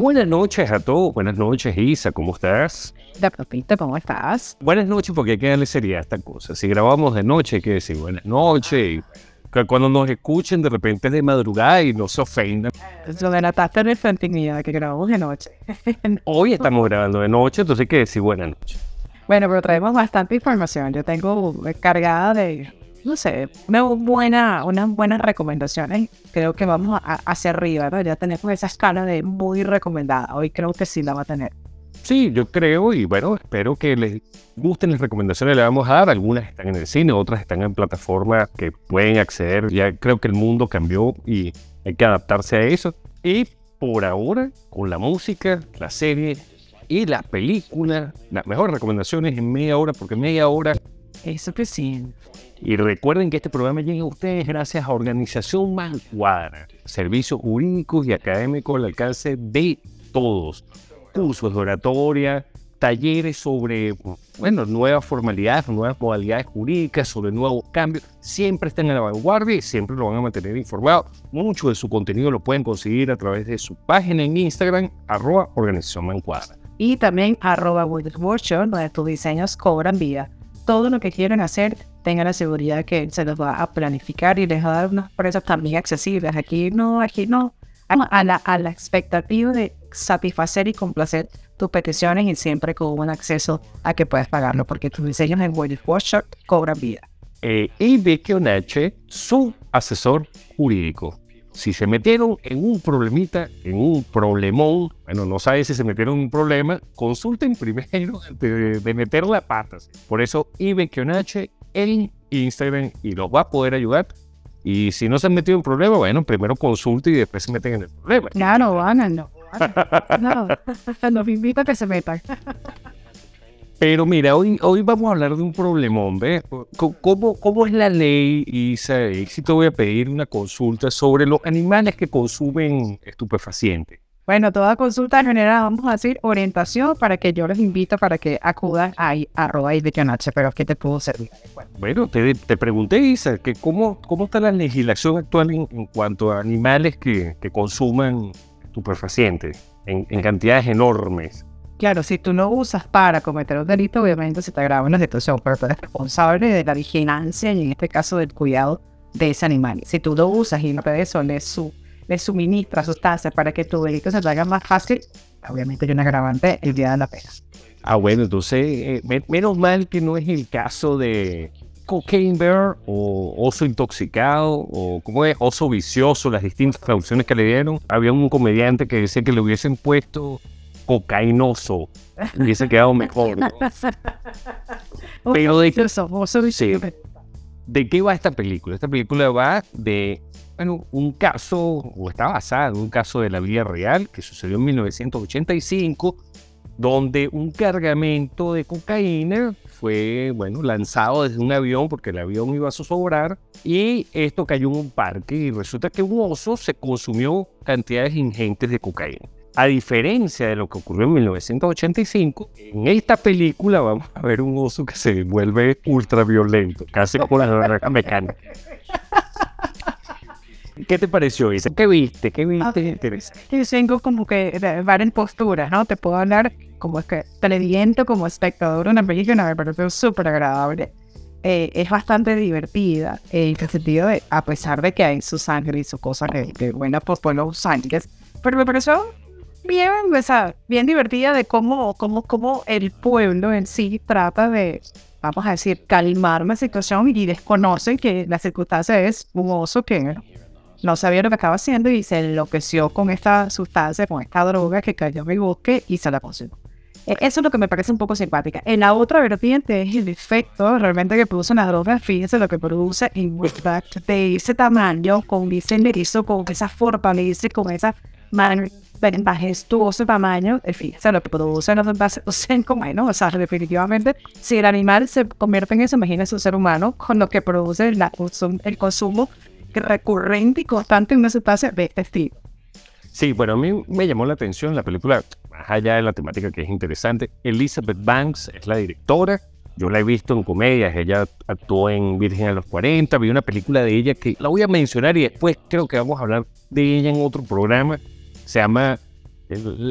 Buenas noches a todos, buenas noches Isa, ¿cómo estás? De papita, ¿cómo estás? Buenas noches porque hay que darle seriedad a esta cosa. Si grabamos de noche hay que decir buenas noches. Que cuando nos escuchen de repente es de madrugada y no se ofendan. Lo delataste el intimidad que grabamos de noche. Hoy estamos grabando de noche, entonces hay que decir buenas noches. Bueno, pero traemos bastante información. Yo tengo cargada de no sé, una buena, unas buenas recomendaciones. Creo que vamos a, hacia arriba, ¿no? Ya tenemos esa escala de muy recomendada. Hoy creo que sí la va a tener. Sí, yo creo y bueno, espero que les gusten las recomendaciones que le vamos a dar. Algunas están en el cine, otras están en plataformas que pueden acceder. Ya creo que el mundo cambió y hay que adaptarse a eso. Y por ahora, con la música, la serie y la película, las mejores recomendaciones en media hora, porque media hora eso que sí. Y recuerden que este programa llega a ustedes gracias a Organización Mancuadra, servicios jurídicos y académicos al alcance de todos. Cursos de oratoria, talleres sobre, bueno, nuevas formalidades, nuevas modalidades jurídicas, sobre nuevos cambios. Siempre están en la vanguardia y siempre lo van a mantener informado. Mucho de su contenido lo pueden conseguir a través de su página en Instagram, arroba Organización Mancuadra. Y también arroba Workshop, donde tus diseños cobran vida todo lo que quieren hacer, tengan la seguridad que se los va a planificar y les va a dar unos precios también accesibles. Aquí no, aquí no. A la, a la expectativa de satisfacer y complacer tus peticiones y siempre con un acceso a que puedas pagarlo, porque tus diseños en World Workshop cobran vida. Eh, y Vicky Onache, su asesor jurídico si se metieron en un problemita, en un problemón, bueno, no sabes si se metieron en un problema, consulten primero antes de, meter la patas. Por eso, Kionache en Instagram y los va a poder ayudar. Y si no se han metido en problema, bueno, primero consulten y después se meten en el problema. Claro, van, no. No, los invito a que se metan. Pero mira, hoy, hoy vamos a hablar de un problemón, ¿ves? ¿Cómo, ¿Cómo es la ley, Isa? Y si te voy a pedir una consulta sobre los animales que consumen estupefacientes. Bueno, toda consulta general, vamos a decir orientación para que yo les invito para que acudan a arroba y pero ¿qué te puedo servir? Bueno, te, te pregunté, Isa, que cómo, cómo está la legislación actual en, cuanto a animales que, que consuman estupefacientes en, en cantidades enormes. Claro, si tú lo usas para cometer un delito, obviamente se te agrava una situación, pero tú eres responsable de la vigilancia y en este caso del cuidado de ese animal. Si tú lo usas y no de eso le, su, le suministras sustancias para que tu delito se te haga más fácil, obviamente hay un agravante el día de la pena. Ah, bueno, entonces, eh, menos mal que no es el caso de cocaine bear o oso intoxicado o como es oso vicioso, las distintas traducciones que le dieron. Había un comediante que decía que le hubiesen puesto cocainoso. Hubiese quedado mejor. Pero de, ¿de qué va esta película? Esta película va de bueno, un caso, o está basada en un caso de la vida real que sucedió en 1985, donde un cargamento de cocaína fue, bueno, lanzado desde un avión porque el avión iba a zozobrar y esto cayó en un parque y resulta que un oso se consumió cantidades ingentes de cocaína. A diferencia de lo que ocurrió en 1985, en esta película vamos a ver un oso que se vuelve ultraviolento, casi como la naranja mecánica. ¿Qué te pareció, Isa? ¿Qué viste? ¿Qué viste? Yo tengo como que varias posturas, ¿no? Te puedo hablar como es que televidente, como espectador de una película, me pareció súper agradable. Eh, es bastante divertida en el sentido de, a pesar de que hay su sangre y su cosa que, buena, pues los sangres, pero me pareció bien, bien divertida de cómo, cómo, cómo el pueblo en sí trata de, vamos a decir, calmar la situación y desconocen que la circunstancia es un oso que no sabía lo que estaba haciendo y se enloqueció con esta sustancia, con esta droga que cayó en el bosque y se la consumió. E- Eso es lo que me parece un poco simpática. En la otra vertiente es el efecto realmente que producen las drogas. Fíjense lo que produce en Woodback de ese tamaño, con ese erizo, con esa fortaleza, con esa man- majestuoso tamaño. eh, Fíjense lo que producen los envases. Bueno, o sea, definitivamente, si el animal se convierte en eso, imagínense un ser humano con lo que produce la el consumo recurrente y constante en una sustancia de este estilo. Sí, bueno, a mí me llamó la atención la película, más allá de la temática que es interesante. Elizabeth Banks es la directora. Yo la he visto en comedias, ella actuó en Virgen a los 40, vi una película de ella que la voy a mencionar y después creo que vamos a hablar de ella en otro programa. Se llama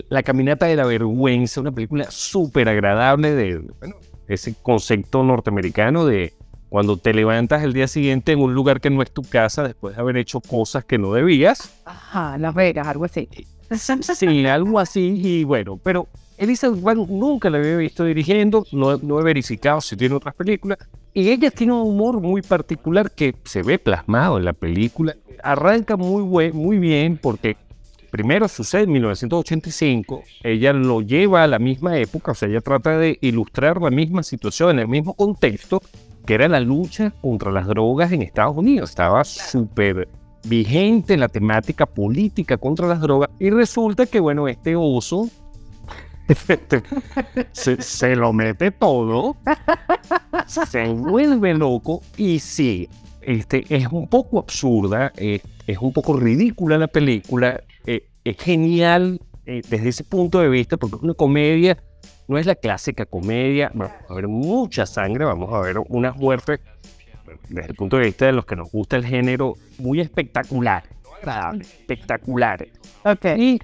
La Caminata de la Vergüenza, una película súper agradable de bueno, ese concepto norteamericano de cuando te levantas el día siguiente en un lugar que no es tu casa después de haber hecho cosas que no debías. Ajá, Las Vegas, algo así. Sí, algo así, y bueno, pero Elizabeth Banks nunca la había visto dirigiendo, no, no he verificado si tiene otras películas, y ella tiene un humor muy particular que se ve plasmado en la película. Arranca muy, muy bien porque primero sucede en 1985, ella lo lleva a la misma época, o sea, ella trata de ilustrar la misma situación en el mismo contexto, que era la lucha contra las drogas en Estados Unidos. Estaba súper vigente la temática política contra las drogas y resulta que, bueno, este oso se, se lo mete todo, se vuelve loco y sí, este, es un poco absurda, eh, es un poco ridícula la película, eh, es genial eh, desde ese punto de vista porque es una comedia, no es la clásica comedia, vamos a ver mucha sangre, vamos a ver unas muertes desde el punto de vista de los que nos gusta el género, muy espectacular, agradable, espectacular. Y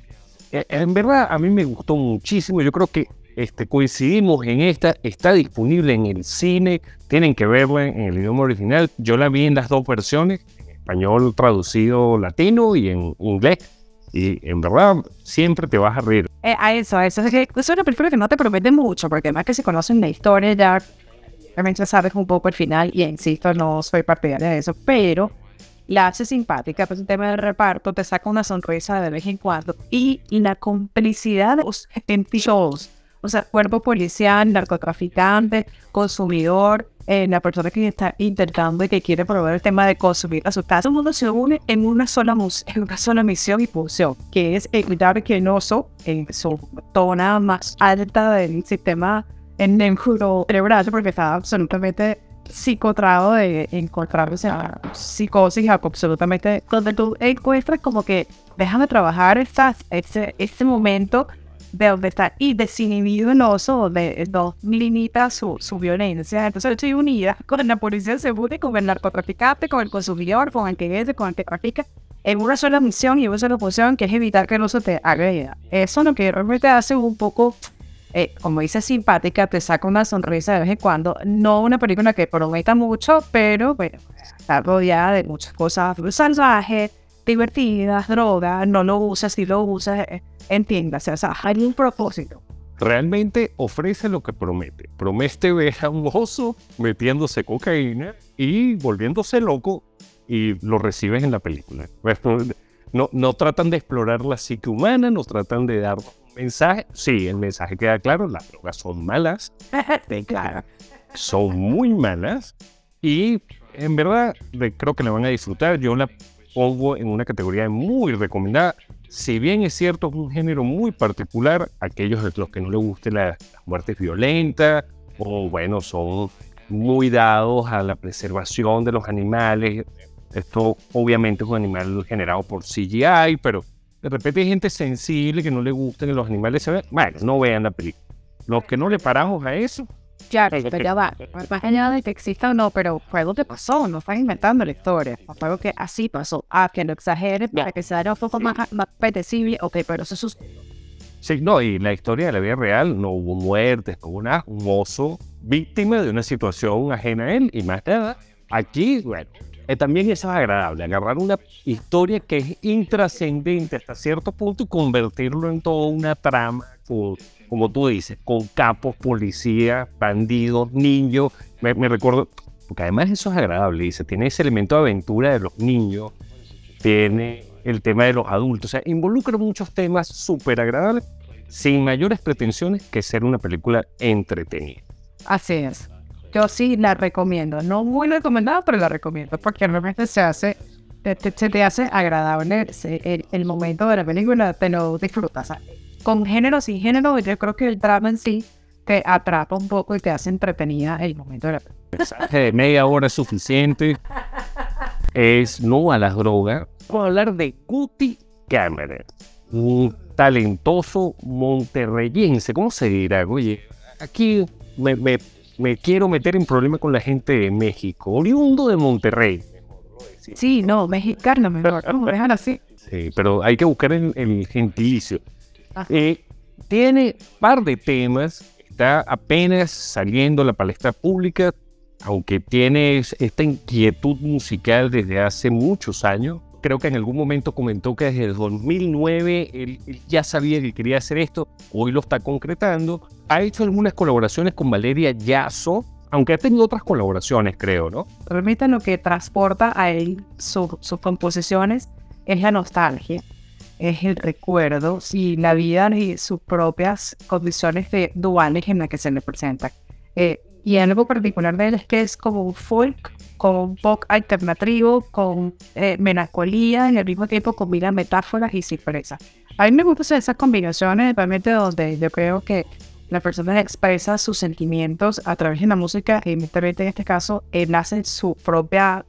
en verdad a mí me gustó muchísimo, yo creo que este, coincidimos en esta, está disponible en el cine, tienen que verla en el idioma original, yo la vi en las dos versiones, en español traducido latino y en inglés, y en verdad siempre te vas a reír. Eh, a eso, a eso. Es, que es una película que no te promete mucho, porque además que si conocen la historia ya realmente sabes un poco el final, y insisto, no soy partidaria de eso, pero la hace simpática, pues el tema del reparto te saca una sonrisa de vez en cuando, y, y la complicidad de los shows, o sea, cuerpo policial, narcotraficante, consumidor, eh, la persona que está intentando y que quiere probar el tema de consumir la sustancia, todo el mundo se une en una sola, en una sola misión y función, que es evitar que el oso, en su zona más alta del sistema en el cerebral, porque está absolutamente psicotrado de encontrarse a psicosis absolutamente donde tú encuentras como que déjame trabajar esta, ese, este momento de donde está y desinhibido el oso, donde no limita su, su violencia. Entonces estoy unida con la policía se une con el narcotraficante, con el consumidor, con el que vende, con el que trafica, en una sola misión y una sola función que es evitar que el oso te agreda. Eso es lo que realmente hace un poco eh, como dice, simpática, te saca una sonrisa de vez en cuando. No una película que prometa mucho, pero bueno, está rodeada de muchas cosas salvajes, divertidas, drogas, no lo usas, si lo usas, eh, entiéndase, o sea, hay un propósito. Realmente ofrece lo que promete. Promete ver a un oso metiéndose cocaína y volviéndose loco y lo recibes en la película. Bueno, No, no tratan de explorar la psique humana, no tratan de dar un mensaje. Sí, el mensaje queda claro, las drogas son malas, sí, claro. son muy malas y en verdad creo que la van a disfrutar. Yo la pongo en una categoría muy recomendada. Si bien es cierto, es un género muy particular, aquellos de los que no les guste la- las muertes violentas o bueno, son muy dados a la preservación de los animales. Esto obviamente es un animal generado por CGI, pero de repente hay gente sensible que no le gusten los animales. se ve- Bueno, no vean la película. Los que no le paramos a eso, Claro, pero ya va. Más allá de que exista o no, pero fue algo que pasó, no están inventando la historia. Fue algo que así pasó. Ah, que lo exagere para que sea un poco más, más apetecible, ok, pero eso sucedió. Sí, no, y la historia de la vida real no hubo muertes, hubo nada, un oso víctima de una situación ajena a él y más nada. Aquí, bueno, eh, también eso es agradable, agarrar una historia que es intrascendente hasta cierto punto y convertirlo en toda una trama, como tú dices, con capos, policías, bandidos, niños. Me, recuerdo, porque además eso es agradable, dice, tiene ese elemento de aventura de los niños, tiene el tema de los adultos, o sea, involucra muchos temas súper agradables sin mayores pretensiones que ser una película entretenida. Así es. Yo sí la recomiendo. No muy recomendada, pero la recomiendo porque realmente se hace, te, te- se te hace agradable se- el, momento de la película, te lo disfrutas. Con género, sin género, yo creo que el drama en sí te atrapa un poco y te hace entretenida el momento de la película. de media hora es suficiente. Es no a las drogas. Vamos a hablar de Guti Cameron, un talentoso monterreyense. ¿Cómo se dirá? Oye, aquí me, me- me quiero meter en problemas con la gente de México, oriundo de Monterrey. Sí, no, mexicano mejor. Vamos a dejar así. Sí, pero hay que buscar el, el gentilicio. Eh, tiene par de temas, está apenas saliendo a la palestra pública, aunque tiene es- esta inquietud musical desde hace muchos años. Creo que en algún momento comentó que desde el 2009 él, él ya sabía que quería hacer esto, hoy lo está concretando. Ha hecho algunas colaboraciones con Valeria Yasso, aunque ha tenido otras colaboraciones, creo, ¿no? Realmente lo que transporta a él su- sus composiciones es la nostalgia, es el recuerdo y la vida y sus propias condiciones de duales en las que se le presentan. Eh, y algo particular de él es que es como un folk, con un pop alternativo, con eh, melancolía, y al mismo tiempo combina metáforas y sorpresas. A mí me gustan esas combinaciones, realmente donde yo creo que la persona expresa sus sentimientos a través de la música y en este caso él hace su propia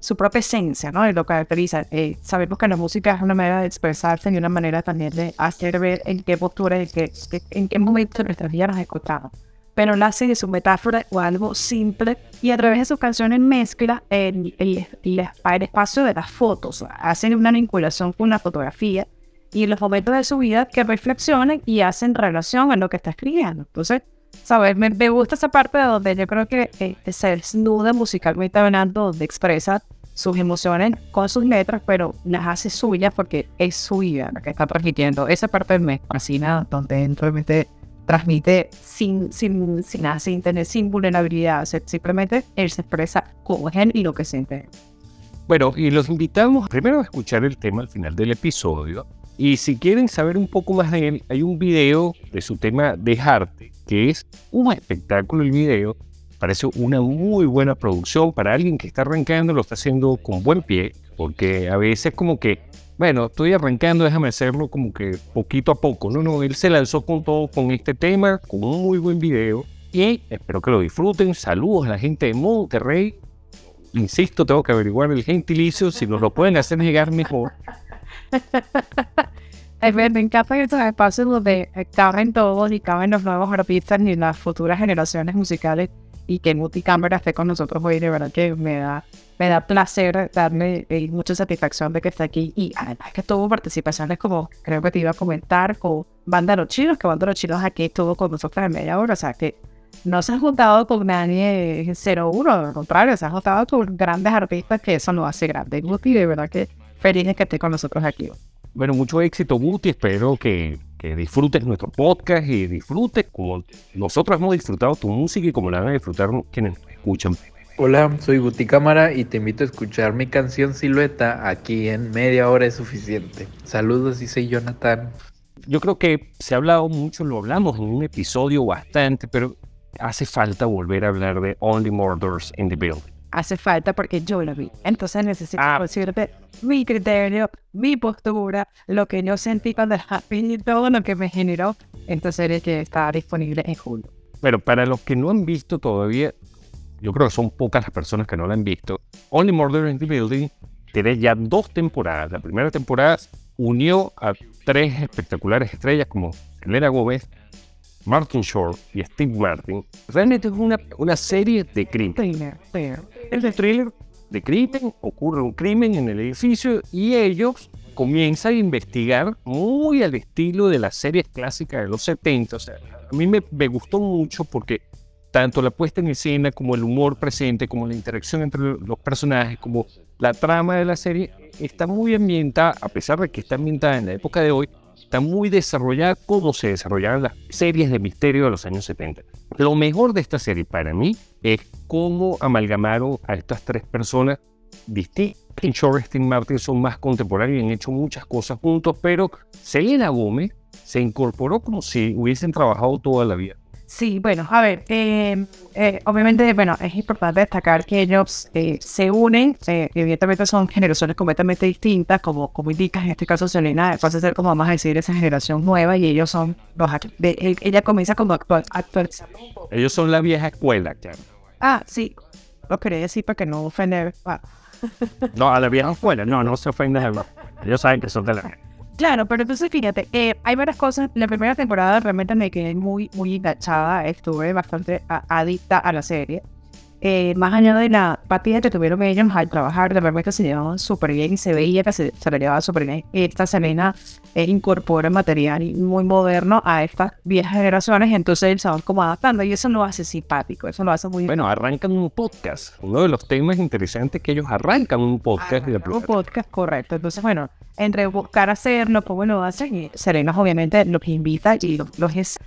su propia esencia, ¿no? Y lo caracteriza. Eh, sabemos que la música es una manera de expresarse y una manera también de hacer ver en qué postura, en qué, en qué momento de nuestras vidas nos encontramos. Pero él hace de su metáfora o algo simple y a través de sus canciones mezcla el, el, el- el espacio de las fotos, hacen una vinculación con la fotografía y los momentos de su vida que reflexionan y hacen relación a lo que está escribiendo. Entonces, ¿sabes? Me, me gusta esa parte de donde yo creo que eh, se desnuda musicalmente hablando, donde expresa sus emociones con sus letras, pero las hace suyas porque es su vida lo que está transmitiendo. Esa parte me fascina, donde realmente transmite sin, sin, sin sin tener, sin vulnerabilidad. Simplemente él se expresa es él y lo que siente. Bueno, y los invitamos primero a escuchar el tema al final del episodio. Y si quieren saber un poco más de él, hay un video de su tema Dejarte, que es un espectáculo el video. Parece una muy buena producción para alguien que está arrancando, lo está haciendo con buen pie, porque a veces como que, bueno, estoy arrancando, déjame hacerlo como que poquito a poco. No, no, él se lanzó con todo, con este tema, con un muy buen video. Y espero que lo disfruten. Saludos a la gente de Monterrey. Insisto, tengo que averiguar el gentilicio, si nos lo pueden hacer llegar mejor. Es ver, me encantan estos espacios donde caben todos y caben los nuevos artistas y las futuras generaciones musicales y que Muti Cámara esté con nosotros hoy, de verdad que me da, me da placer darme eh, mucha satisfacción de que esté aquí y además que tuvo participaciones como creo que te iba a comentar con Banda Los Chinos, que Banda Los Chinos aquí estuvo con nosotros en media hora, o sea que no se han juntado con nadie 0-1, al contrario, se han juntado con grandes artistas que eso lo hace grande. Muti, de verdad que feliz de que esté con nosotros aquí. Bueno, mucho éxito, Guti. Espero que, que disfrutes nuestro podcast y disfrutes como nosotros hemos disfrutado tu música y como la van a disfrutar quienes nos escuchan. Hola, soy Guti Cámara y te invito a escuchar mi canción Silueta aquí en Media Hora es Suficiente. Saludos, dice Jonathan. Yo creo que se ha hablado mucho, lo hablamos en un episodio bastante, pero hace falta volver a hablar de Only Murders in the Building. Hace falta porque yo lo vi. Entonces necesito Ah. decirte mi criterio, mi postura, lo que yo sentí cuando la vi y todo lo que me generó. Entonces es que está disponible en julio. Bueno, para los que no han visto todavía, yo creo que son pocas las personas que no la han visto. Only Murder in the Building tiene ya dos temporadas. La primera temporada unió a tres espectaculares estrellas como Selena Gomez, Martin Short y Steve Martin. Realmente es una, una serie de crimen. Thriller, thriller. De crimen, ocurre un crimen en el edificio y ellos comienzan a investigar muy al estilo de las series clásicas de los 70. O sea, a mí me, me gustó mucho porque tanto la puesta en escena como el humor presente, como la interacción entre los personajes, como la trama de la serie, está muy ambientada, a pesar de que está ambientada en la época de hoy, está muy desarrollada como se desarrollaban las series de misterio de los años 70. Lo mejor de esta serie para mí es cómo amalgamaron a estas tres personas distintas, Martin Short y Steve Martin son más contemporáneos y han hecho muchas cosas juntos, pero Selena Gómez se incorporó como si hubiesen trabajado toda la vida. Sí, bueno, a ver, eh, eh, obviamente, bueno, es importante destacar que ellos eh, se unen, eh, evidentemente son generaciones completamente distintas, como, como indicas, en este caso Selena pasa a ser como vamos a decir esa generación nueva y ellos son los de- él- ella comienza como actual, actualizando. Ellos son la vieja escuela, claro. Ah, sí, lo quería decir para que no ofender. ah, No, a la vieja escuela, no, no se ofenden. Ellos saben que son de la... Claro, pero entonces fíjate, eh, hay varias cosas. La primera temporada realmente me quedé muy, muy enganchada, estuve bastante adicta a la serie. Eh, más allá de la partida que tuvieron ellos al trabajar, de repente se llevaban súper bien y se veía que se, se la llevaba súper bien. Esta Selena eh, incorpora material muy moderno a estas viejas generaciones, entonces se van como adaptando y eso lo hace simpático, eso lo hace muy Bueno, arrancan un podcast. Uno de los temas interesantes es que ellos arrancan un podcast. y la Un podcast, correcto. Entonces, bueno, entre buscar hacerlo, cómo lo hacen, y Serena obviamente los invita y los, los es.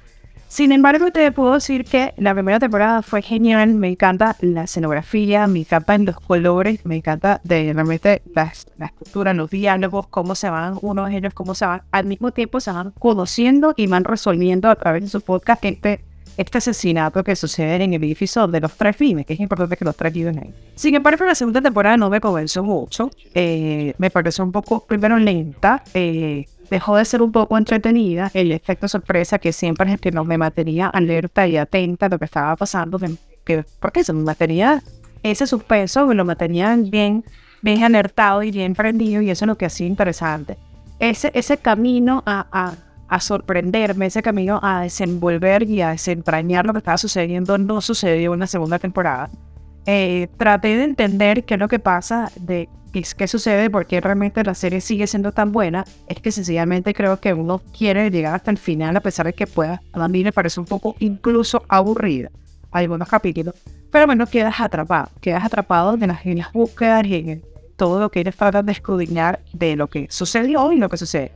Sin embargo, te puedo decir que la primera temporada fue genial. Me encanta la escenografía, me encantan los colores, me encanta realmente la, la estructura, los diálogos, cómo se van unos ellos, cómo se van al mismo tiempo se van conociendo y van resolviendo a través de su podcast este, este asesinato que sucede en el edificio de los tres viven, que es importante que los tres viven ahí. Sin embargo, la segunda temporada no me convenció mucho. Eh, me pareció un poco, primero, lenta. eh, dejó de ser un poco entretenida. El efecto sorpresa que siempre no me mantenía alerta y atenta a lo que estaba pasando. que, porque se me mantenía ese suspenso, me lo mantenía bien, bien alertado y bien prendido. Y eso es lo que hacía interesante. Ese, ese camino a, a, a sorprenderme, ese camino a desenvolver y a desentrañar lo que estaba sucediendo, no sucedió en la segunda temporada eh, traté de entender qué es lo que pasa, de es- qué sucede, por qué realmente la serie sigue siendo tan buena. Es que sencillamente creo que uno quiere llegar hasta el final, a pesar de que pueda. A mí me parece un poco incluso aburrida algunos capítulos. Pero bueno, quedas atrapado. Quedas atrapado en las, en las búsquedas y en todo lo que ellos tratan de escudriñar de lo que sucedió y lo que sucede.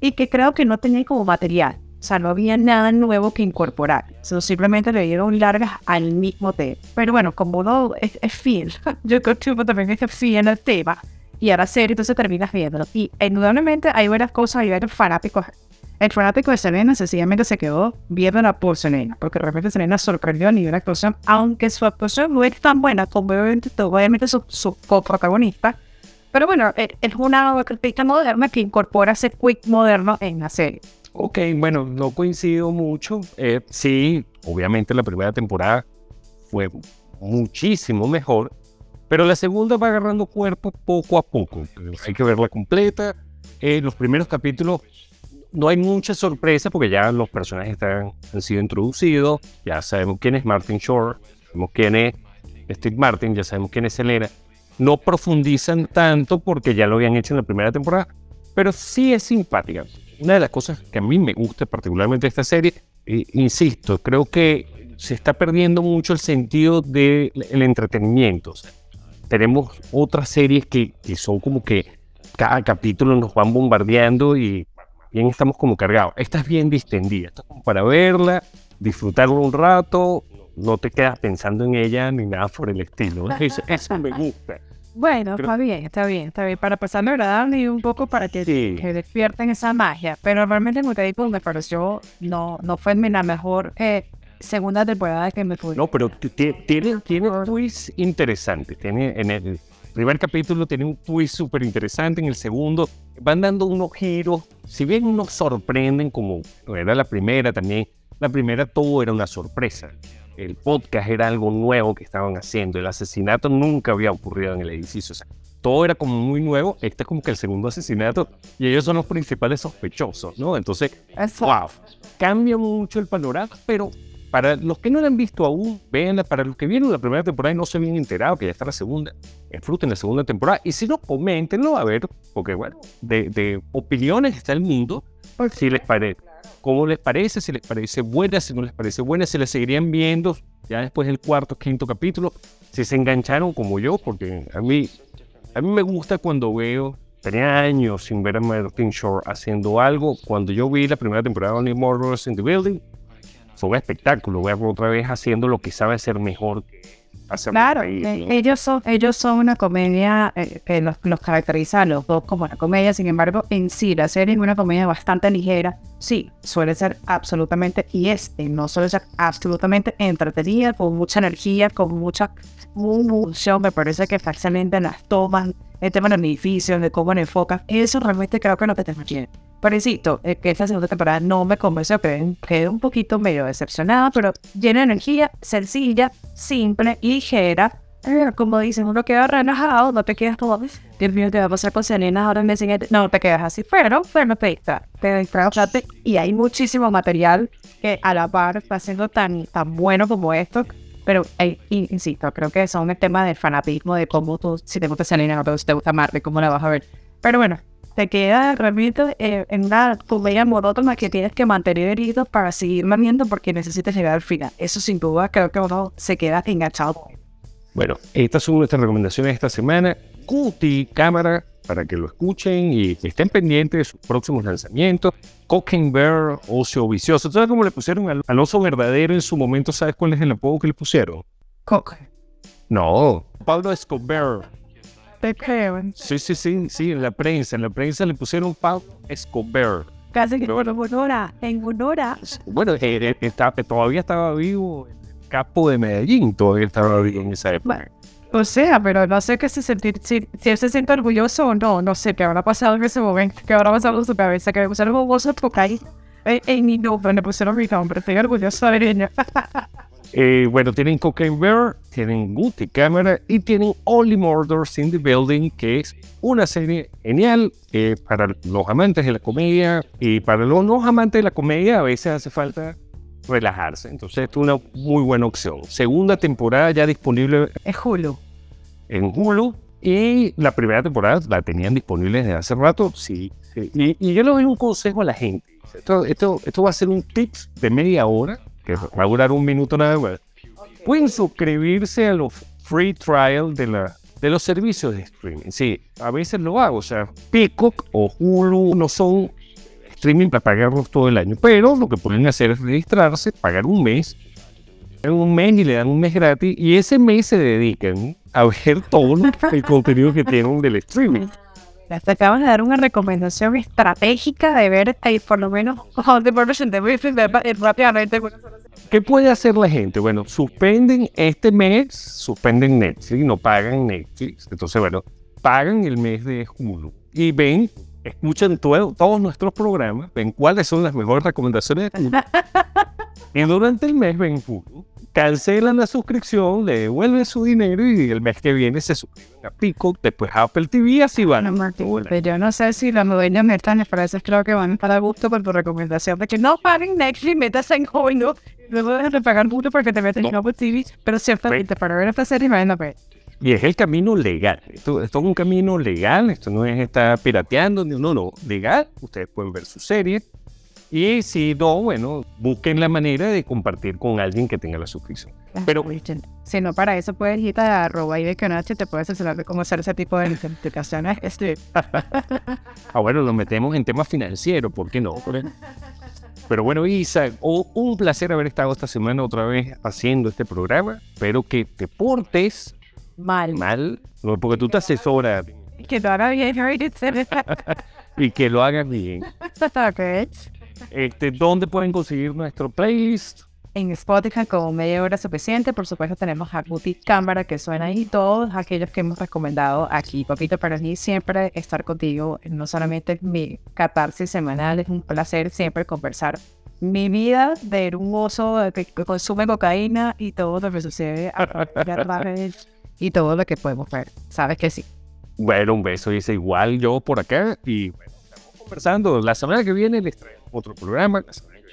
Y que creo que no tenía como material. O sea, no había nada nuevo que incorporar. Sino simplemente le dieron largas al mismo tema. Pero bueno, como uno es, es fiel, yo creo que también es fiel al tema. Y ahora serie, entonces terminas viéndolo. Y indudablemente hay varias cosas, hay varios fanáticos. El fanático de Selena sencillamente se quedó viéndola por Selena, porque de repente Selena sorprendió a nivel de actuación, aunque su actuación no es tan buena como obviamente, su, su coprotagonista. Pero bueno, es es una artista moderna que incorpora ese quick moderno en la serie. Ok, bueno, no coincido mucho. Eh, sí, obviamente la primera temporada fue muchísimo mejor, pero la segunda va agarrando cuerpo poco a poco. Hay que verla completa. Eh, los primeros capítulos no hay mucha sorpresa porque ya los personajes están, han sido introducidos, ya sabemos quién es Martin Short, sabemos quién es Steve Martin, ya sabemos quién es Selena. No profundizan tanto porque ya lo habían hecho en la primera temporada, pero sí es simpática. Una de las cosas que a mí me gusta particularmente de esta serie, eh, insisto, creo que se está perdiendo mucho el sentido del entretenimiento. O sea, tenemos otras series que, que son como que cada capítulo nos van bombardeando y bien estamos como cargados. Esta es bien distendida, es como para verla, disfrutarla un rato, no te quedas pensando en ella ni nada por el estilo. Eso me gusta. Bueno, Creo- está bien, está bien, está bien. Para pasarlo agradable y un poco para que, Sí. que despierten esa magia. Pero realmente, como te digo, me pareció, no, no fue la mejor eh, segunda temporada que me pude. No, pero tiene, tiene twists interesantes. Tiene, en el primer capítulo tiene un twist súper interesante. En el segundo van dando unos giros. Si bien nos sorprenden, como era la primera también, la primera todo era una sorpresa. El podcast era algo nuevo que estaban haciendo. El asesinato nunca había ocurrido en el edificio. O sea, todo era como muy nuevo. Este es como que el segundo asesinato y ellos son los principales sospechosos, ¿no? Entonces, wow, cambia mucho el panorama, pero para los que no la han visto aún, véanla. Para los que vieron la primera temporada y no se habían enterado que ya está la segunda, disfruten la segunda temporada. Y si no, coméntenlo a ver, porque bueno, de, de opiniones está el mundo. Si les parece, cómo les parece, si les parece buena, si no les parece buena, si la seguirían viendo ya después del cuarto, quinto capítulo, si se engancharon como yo, porque a mí, a mí me gusta cuando veo Tenía años sin ver a Martin Short haciendo algo. Cuando yo vi la primera temporada de Only Murders in the Building, fue un espectáculo verlo otra vez haciendo lo que sabe hacer mejor, que es Claro, reír, eh, ¿no? ellos son ellos son una comedia eh, que los, los caracteriza a los dos como una comedia, sin embargo, en sí la serie es una comedia bastante ligera, sí, suele ser absolutamente, y es, y no suele ser absolutamente entretenida, con mucha energía, con mucha emoción, me parece que fácilmente las toman, el tema de los edificios, de cómo lo enfocan, eso realmente creo que no te tiene. Insisto, eh, que esta segunda temporada no me convenció, quedé, quedé un poquito medio decepcionada, pero llena de energía, sencilla, simple, ligera. Como dicen, uno queda relajado, no te quedas como, Dios mío, ¿qué va a pasar con Selena ahora en el siguiente? No, te quedas así, pero, pero te distrae, te distrae y hay muchísimo material que a la par está siendo tan, tan bueno como esto, pero in- insisto, creo que son el tema del fanatismo, de cómo tú, si te gusta Selena o si te gusta Marvel, cómo la vas a ver. Pero bueno, te queda realmente eh, en una comedia monótona que tienes que mantener herido para seguir viendo porque necesitas llegar al final. Eso sin duda creo que uno se queda enganchado. Bueno, estas son nuestras recomendaciones de esta semana. Cuti Cámara, para que lo escuchen y estén pendientes de sus próximos lanzamientos. Cocaine Bear, Ocio Vicioso. ¿Sabes cómo le pusieron al, oso verdadero en su momento? ¿Sabes cuál es el apodo que le pusieron? Coco. No, Pablo Escobar. Te creo. Sí, sí, sí, sí, en la prensa. En la prensa le pusieron Pablo Escobar. Casi que en honor en honor Bueno, eh, eh, está- todavía estaba vivo el capo de Medellín, todavía estaba vivo en esa época. Bueno, O sea, pero no sé qué se sentir, si, si él se siente orgulloso o no, no sé qué habrá pasado en ese momento, qué habrá pasado en su cabeza, que le pusieron porque ahí en, en mi nombre le pusieron mi nombre, estoy orgulloso de ella. Eh, bueno, tienen Cocaine Bear, tienen Guti Cámara y tienen Only Murders in the Building, que es una serie genial eh, para los amantes de la comedia y para los no amantes de la comedia a veces hace falta relajarse. Entonces es una muy buena opción. Segunda temporada ya disponible Es Hulu. en Hulu y la primera temporada la tenían disponible desde hace rato. Sí, sí. Y, y yo le doy un consejo a la gente. Esto, esto, esto va a ser un tips de media hora, que va a durar un minuto nada más. Pueden suscribirse a los free trial de, la, de los servicios de streaming. Sí, a veces lo hago. O sea, Peacock o Hulu no son streaming para pagarlos todo el año. Pero lo que pueden hacer es registrarse, pagar un mes un mes y le dan un mes gratis y ese mes se dedican a ver todo el contenido que tienen del streaming. Te acabas de dar una recomendación estratégica de ver ahí por lo menos de rápidamente. ¿Qué puede hacer la gente? Bueno, suspenden este mes, suspenden Netflix, no pagan Netflix. Entonces, bueno, pagan el mes de Hulu y ven, escuchan todo- todos nuestros programas, ven cuáles son las mejores recomendaciones de y durante el mes ven Hulu, cancelan la suscripción, le devuelven su dinero y el mes que viene se suscriben a Peacock, después a Apple TV, así van. Bueno, Martín, pero yo no sé si las dueñas de estas frases creo que van a estar a gusto por tu recomendación de que no paguen Netflix, metas en Hulu, luego dejes de pagar mucho porque te metes en No. Apple TV, pero ciertamente para ver esta serie valen la pena. Y es el camino legal. Esto, esto es un camino legal. Esto no es estar pirateando. ni- No, no. Legal. Ustedes pueden ver su serie. Y si no, bueno, busquen la manera de compartir con alguien que tenga la suscripción. Pero- si no, para eso puedes ir a arroba y de que te puedes asesorar de cómo hacer ese tipo de identificaciones. Este, Ah, bueno, nos metemos en temas financieros. ¿Por qué no? Pero bueno, Isa, o- un placer haber estado esta semana otra vez haciendo este programa. Espero que te portes mal. mal, porque tú te asesoras Que lo haga bien, y que lo hagas bien. Este, ¿Dónde pueden conseguir nuestro playlist? En Spotify como media hora suficiente, por supuesto tenemos a Guti Cámara que suena ahí todos aquellos que hemos recomendado aquí. Papito, para mí siempre estar contigo, no solamente es mi catarsis semanal, es un placer siempre conversar mi vida de un oso que consume cocaína y todo lo que sucede y todo lo que podemos ver. Sabes que sí. Bueno, un beso, dice igual yo por acá y bueno, estamos conversando. La semana que viene les traemos otro programa.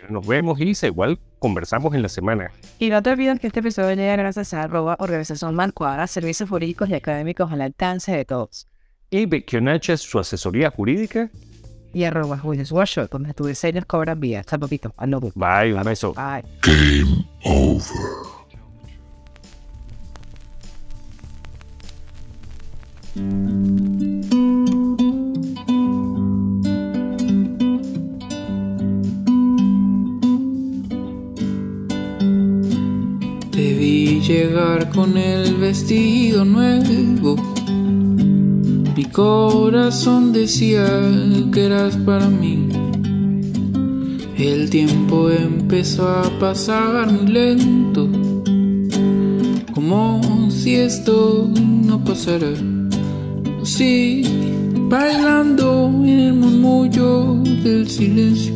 Nos vemos y igual conversamos en la semana. Y no te olvides que este episodio llega gracias a arroba organización Mancuadra, servicios jurídicos y académicos al alcance de todos. Y Bekionacha, su asesoría jurídica. y arroba Workshop, donde tus diseños cobran vía. Hasta papito. Bye, un beso. Bye. Te vi llegar con el vestido nuevo. Mi corazón decía que eras para mí. El tiempo empezó a pasar muy lento, como si esto no pasara. Sí, bailando en el murmullo del silencio,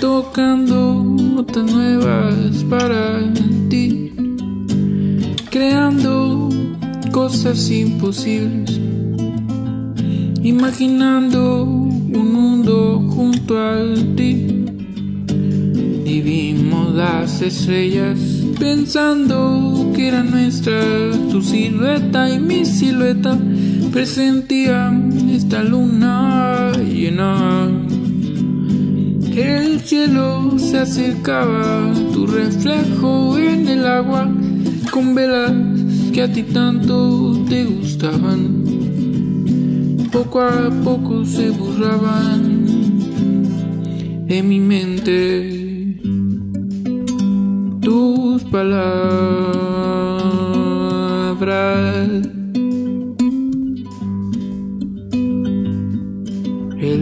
tocando notas nuevas para ti, creando cosas imposibles, imaginando un mundo junto a ti. Y las estrellas pensando que era nuestra tu silueta y mi silueta presentía esta luna llena. El cielo se acercaba, tu reflejo en el agua, con velas que a ti tanto te gustaban. Poco a poco se borraban de mi mente tus palabras.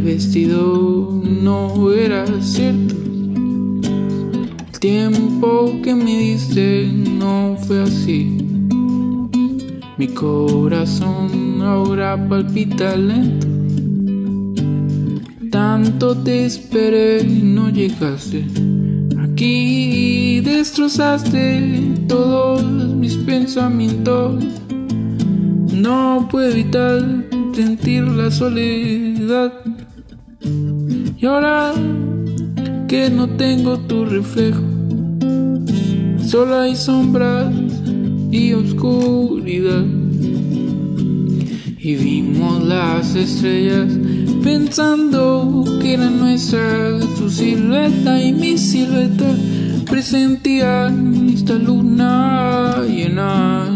Vestido no era cierto. El tiempo que me diste no fue así. Mi corazón ahora palpita lento. Tanto te esperé y no llegaste. Aquí destrozaste todos mis pensamientos. No puedo evitar sentir la soledad. Y ahora que no tengo tu reflejo, solo hay sombras y oscuridad. Y vimos las estrellas pensando que era nuestra tu silueta y mi silueta presentían esta luna llena.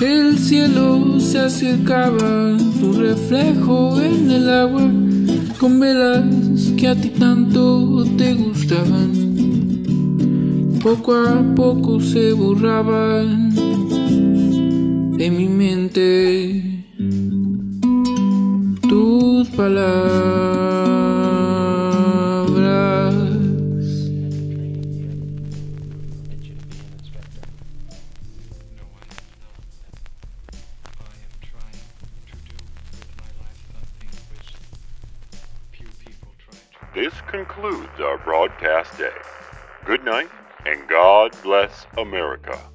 El cielo se acercaba, tu reflejo en el agua, con velas que a ti tanto te gustaban. Poco a poco se borraban de mi mente tus palabras. Good night, and God bless America.